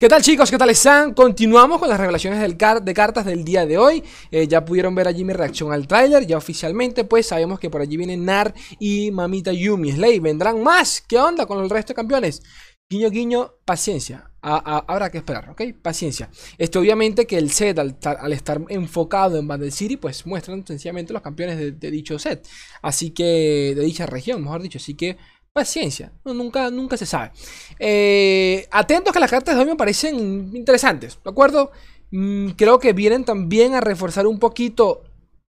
¿Qué tal chicos? ¿Qué tal están? Continuamos con las revelaciones de cartas del día de hoy. Eh, ya pudieron ver allí mi reacción al tráiler. Ya oficialmente pues sabemos que por allí vienen Nar y Mamita Yumi. Slay, ¿vendrán más? ¿Qué onda con el resto de campeones? Guiño, guiño, paciencia. habrá que esperar, ¿ok? Paciencia. Esto obviamente que el set al, estar enfocado en Bandle City pues muestran sencillamente los campeones de, de dicho set. Así que, de dicha región, mejor dicho. Así que Paciencia, nunca, nunca se sabe. Eh, atentos que las cartas de hoy me parecen interesantes, ¿de acuerdo? Mm, creo que vienen también a reforzar un poquito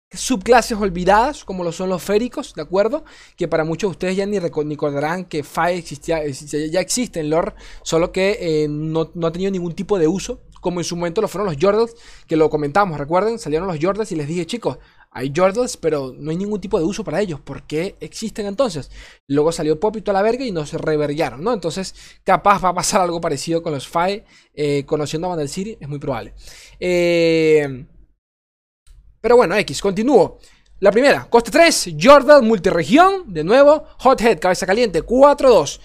subclases olvidadas, como lo son los féricos, ¿de acuerdo? Que para muchos de ustedes ya ni recordarán que FAE existía, ya existe en lore, solo que eh, no, no, ha tenido ningún tipo de uso, como en su momento lo fueron los Jordals, que lo comentamos, recuerden, salieron los Jordals y les dije, chicos, hay Jordals, pero no hay ningún tipo de uso para ellos. ¿Por qué existen entonces? Luego salió Popito a la verga y nos revergaron, ¿no? Entonces, capaz va a pasar algo parecido con los FAE. Eh, conociendo a Vandal City, es muy probable. Eh, pero bueno, X, continúo. La primera, coste 3, Jordan multiregión, de nuevo, Hothead, cabeza caliente, 4-2.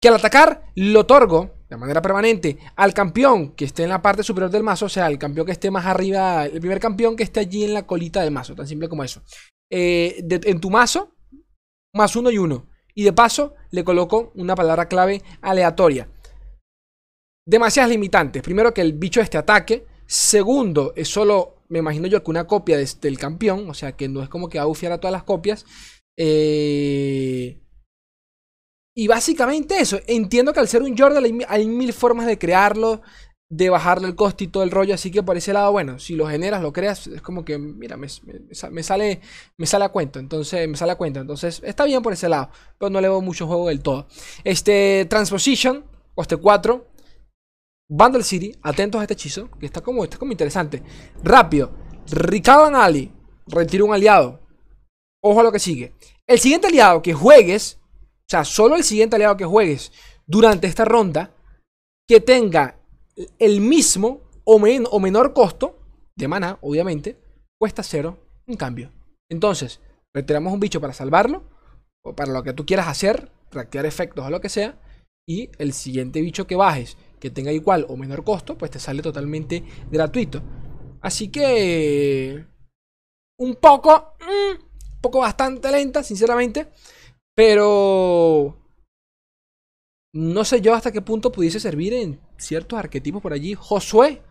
Que al atacar, lo otorgo de manera permanente al campeón que esté en la parte superior del mazo, o sea, el campeón que esté más arriba, el primer campeón que esté allí en la colita del mazo, tan simple como eso. Eh, en tu mazo, más uno y uno. Y de paso, le coloco una palabra clave aleatoria. Demasiadas limitantes. Primero, que el bicho este ataque. Segundo, es solo, me imagino yo, que una copia del campeón. O sea, que no es como que va a bufiar a todas las copias. Eh, y básicamente eso. Entiendo que al ser un Jordan hay, mil formas de crearlo, de bajarle el coste y todo el rollo. Así que por ese lado, bueno, si lo generas, lo creas, es como que, mira, me, sale, me sale a cuenta. Entonces, me sale a cuenta. Entonces, está bien por ese lado. Pero no le veo mucho juego del todo. Este, Transposition, coste 4. Bundle City, atentos a este hechizo, que está como, está como interesante. Rápido. Ricardo Ali, retira un aliado. Ojo a lo que sigue. El siguiente aliado que juegues o sea, solo el siguiente aliado que juegues durante esta ronda que tenga el mismo o, o menor costo de mana, obviamente, cuesta cero en cambio. Entonces, retiramos un bicho para salvarlo, o para lo que tú quieras hacer, reactivar efectos o lo que sea, y el siguiente bicho que bajes, que tenga igual o menor costo, pues te sale totalmente gratuito. Así que... Un poco... Mm, un poco bastante lenta, sinceramente. Pero... No sé yo hasta qué punto pudiese servir en ciertos arquetipos por allí. Josué.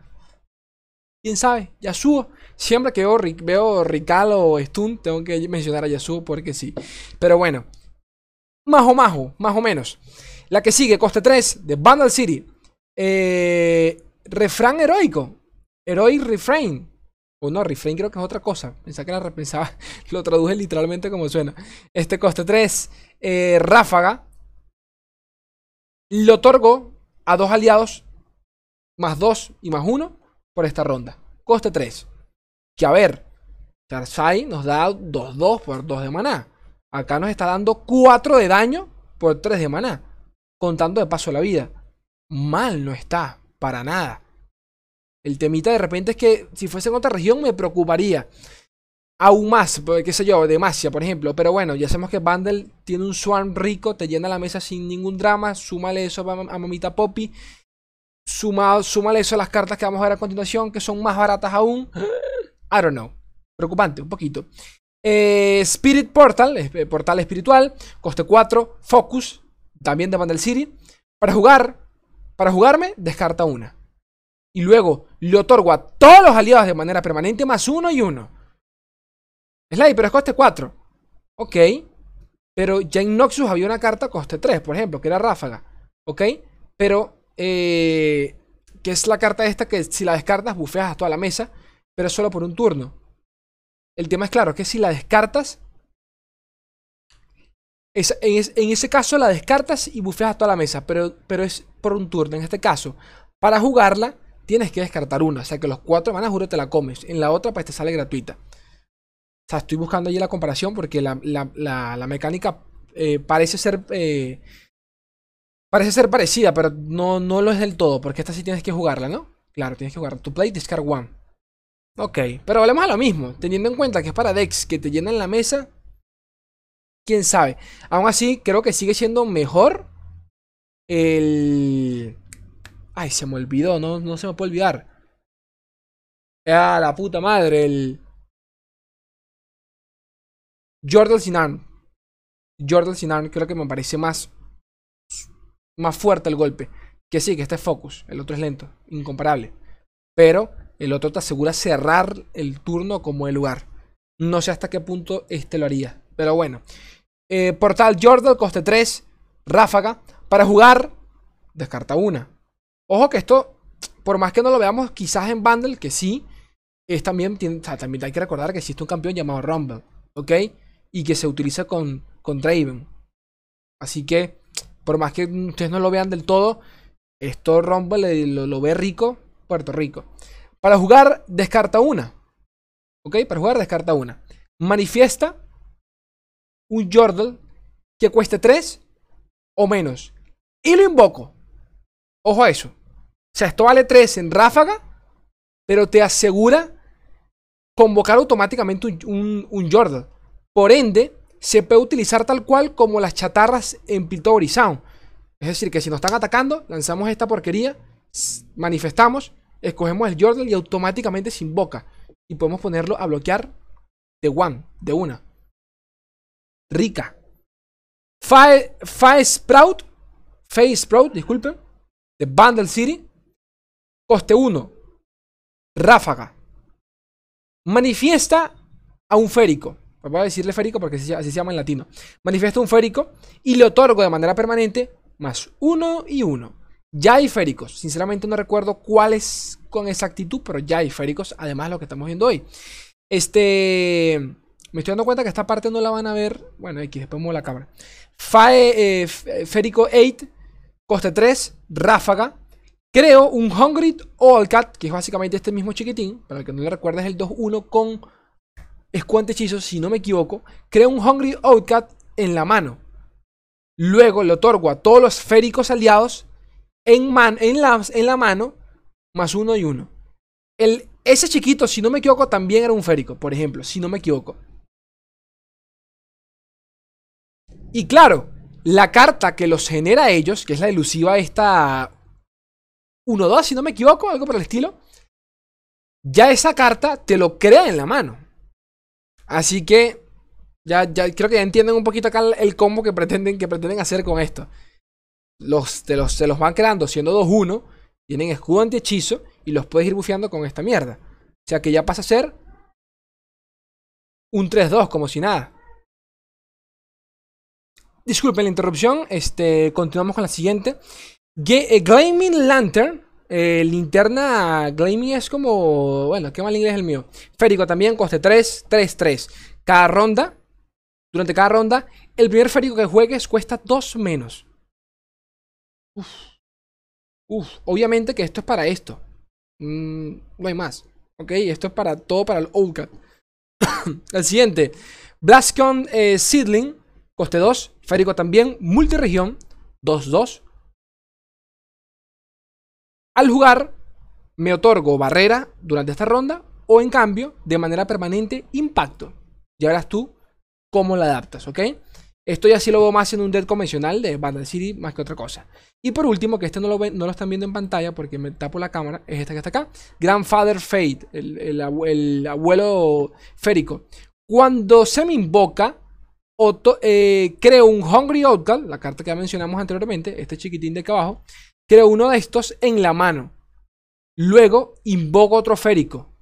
¿Quién sabe? Yasuo. Siempre que veo, veo Rical o Stun, tengo que mencionar a Yasuo porque sí. Pero bueno. Majo majo, más o menos. La que sigue, coste 3, de Vandal City. Eh, refrán heroico. Heroic Refrain. O no, refrain creo que es otra cosa. Pensaba que la repensaba. Lo traduje literalmente como suena. Este coste 3. Eh, ráfaga. Lo otorgo a dos aliados. Más 2 y más 1 por esta ronda. Coste 3. Que a ver. Charsai nos da 2-2 por 2 de maná. Acá nos está dando 4 de daño por 3 de maná. Contando de paso la vida. Mal no está. Para nada. El temita de repente es que si fuese en otra región me preocuparía. Aún más, pues, qué sé yo, Demacia, por ejemplo. Pero bueno, ya sabemos que Bundle tiene un swarm rico, te llena la mesa sin ningún drama. Súmale eso a, Mamita Poppy. Suma, súmale eso a las cartas que vamos a ver a continuación, que son más baratas aún. I don't know. Preocupante, un poquito. Eh, Spirit Portal, eh, portal espiritual, coste 4, Focus, también de Bundle City. Para jugar, para jugarme, descarta una y luego le otorgo a todos los aliados de manera permanente más uno y uno. Slay, pero es coste 4. Ok. Pero ya en Noxus había una carta coste 3, por ejemplo, que era Ráfaga. Ok. Pero, eh, que es la carta esta que si la descartas bufeas a toda la mesa, pero solo por un turno. El tema es claro, que si la descartas, en, ese caso la descartas y bufeas a toda la mesa, pero, pero es por un turno. En este caso, para jugarla, tienes que descartar una. O sea que los cuatro manas juro te la comes. En la otra pues te sale gratuita. O sea, estoy buscando allí la comparación porque la, mecánica eh, parece ser... Eh, parece ser parecida, pero no, no lo es del todo. Porque esta sí tienes que jugarla, ¿no? Claro, tienes que jugarla. To play, discard one. Ok, pero volvemos a lo mismo. Teniendo en cuenta que es para decks que te llenan la mesa. Quién sabe. Aún así, creo que sigue siendo mejor el Ay, se me olvidó, no, no se me puede olvidar. Ah, la puta madre, el. Jordan Sinan. Jordan Sinan creo que me parece más. Más fuerte el golpe. Que sí, que este es focus. El otro es lento. Incomparable. Pero el otro te asegura cerrar el turno como el lugar. No sé hasta qué punto este lo haría. Pero bueno. Eh, portal Jordan, coste 3. Ráfaga. Para jugar, descarta una. Ojo que esto, por más que no lo veamos quizás en bundle, que sí, es también, también hay que recordar que existe un campeón llamado Rumble, ¿ok? Y que se utiliza con, con Draven. Así que, por más que ustedes no lo vean del todo, esto Rumble lo, lo ve rico, Puerto Rico. Para jugar, descarta una. ¿Ok? Para jugar, descarta una. Manifiesta un Jordal que cueste 3 o menos. Y lo invoco. Ojo a eso. O sea, esto vale 3 en ráfaga, pero te asegura convocar automáticamente un, un, Jordal. Por ende, se puede utilizar tal cual como las chatarras en Piltover Sound. Es decir, que si nos están atacando, lanzamos esta porquería, manifestamos, escogemos el Jordal y automáticamente se invoca. Y podemos ponerlo a bloquear de one, de una. Rica. Fire, Fire Sprout. Face Sprout, disculpen. De Bundle City. Coste 1. Ráfaga. Manifiesta a un férico. Voy a decirle férico porque así, se llama en latino. Manifiesta un férico y le otorgo de manera permanente más uno y uno. Ya hay féricos. Sinceramente no recuerdo cuáles con exactitud, pero ya hay féricos. Además de lo que estamos viendo hoy. Este. Me estoy dando cuenta que esta parte no la van a ver. Bueno, aquí después muevo la cámara. Fae, eh, Férico 8, coste 3, ráfaga. Creo un Hungry Cat, que es básicamente este mismo chiquitín. Para el que no le recuerda, es el 2-1 con escuante hechizo, si no me equivoco. Creo un Hungry Cat en la mano. Luego le otorgo a todos los féricos aliados en, en, la, mano, más uno y uno. Ese chiquito, si no me equivoco, también era un férico, por ejemplo, si no me equivoco. Y claro, la carta que los genera a ellos, que es la elusiva esta 1-2, si no me equivoco, algo por el estilo, ya esa carta te lo crea en la mano. Así que ya, ya creo que ya entienden un poquito acá el combo que pretenden, que pretenden hacer con esto. Los, te los, se los van creando siendo 2-1, tienen escudo anti-hechizo y los puedes ir bufeando con esta mierda. O sea que ya pasa a ser un 3-2, como si nada. Disculpen la interrupción. Este, continuamos con la siguiente. Eh, Glaming Lantern. Eh, linterna Glaming es como. Bueno, qué mal inglés es el mío. Férico también, coste 3, 3, 3. Cada ronda. Durante cada ronda, el primer férico que juegues cuesta 2 menos. Uf. Uf. Obviamente que esto es para esto. Mm, no hay más. Ok, esto es para todo para el Old el siguiente. Blastcon eh, Seedling. Coste 2. Férico también. Multiregión. 2-2. Al jugar, me otorgo barrera durante esta ronda. O en cambio, de manera permanente, impacto. Ya verás tú cómo la adaptas, ¿ok? Esto ya sí lo veo más en un dead convencional de Battle City más que otra cosa. Y por último, que este no lo, no lo están viendo en pantalla porque me tapo la cámara, es este que está acá. Grandfather Fate, el abuelo férico. Cuando se me invoca, eh, creo un Hungry Outcast, la carta que ya mencionamos anteriormente, este chiquitín de acá abajo. Creo uno de estos en la mano. Luego invoco otro férico.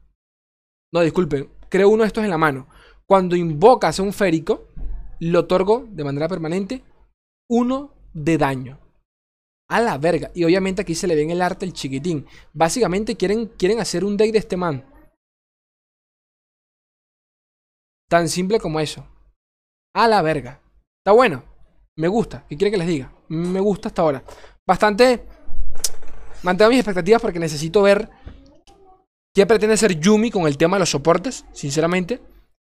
No, disculpen, creo uno de estos en la mano. Cuando invocas a un férico, le otorgo de manera permanente uno de daño. A la verga. Y obviamente aquí se le ve en el arte el chiquitín. Básicamente quieren, quieren hacer un deck de este man. Tan simple como eso. A la verga. Está bueno. Me gusta. ¿Qué quiere que les diga? Me gusta hasta ahora. Bastante. Mantengo mis expectativas porque necesito ver qué pretende hacer Yumi con el tema de los soportes, sinceramente.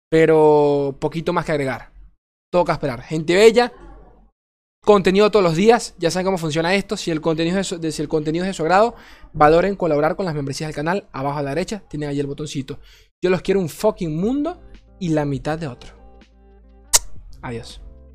Pero poquito más que agregar. Toca esperar. Gente bella. Contenido todos los días. Ya saben cómo funciona esto. Si el contenido es de, si el contenido es de su agrado, valoren colaborar con las membresías del canal. Abajo a la derecha tienen ahí el botoncito. Yo los quiero un fucking mundo y la mitad de otro. Adiós.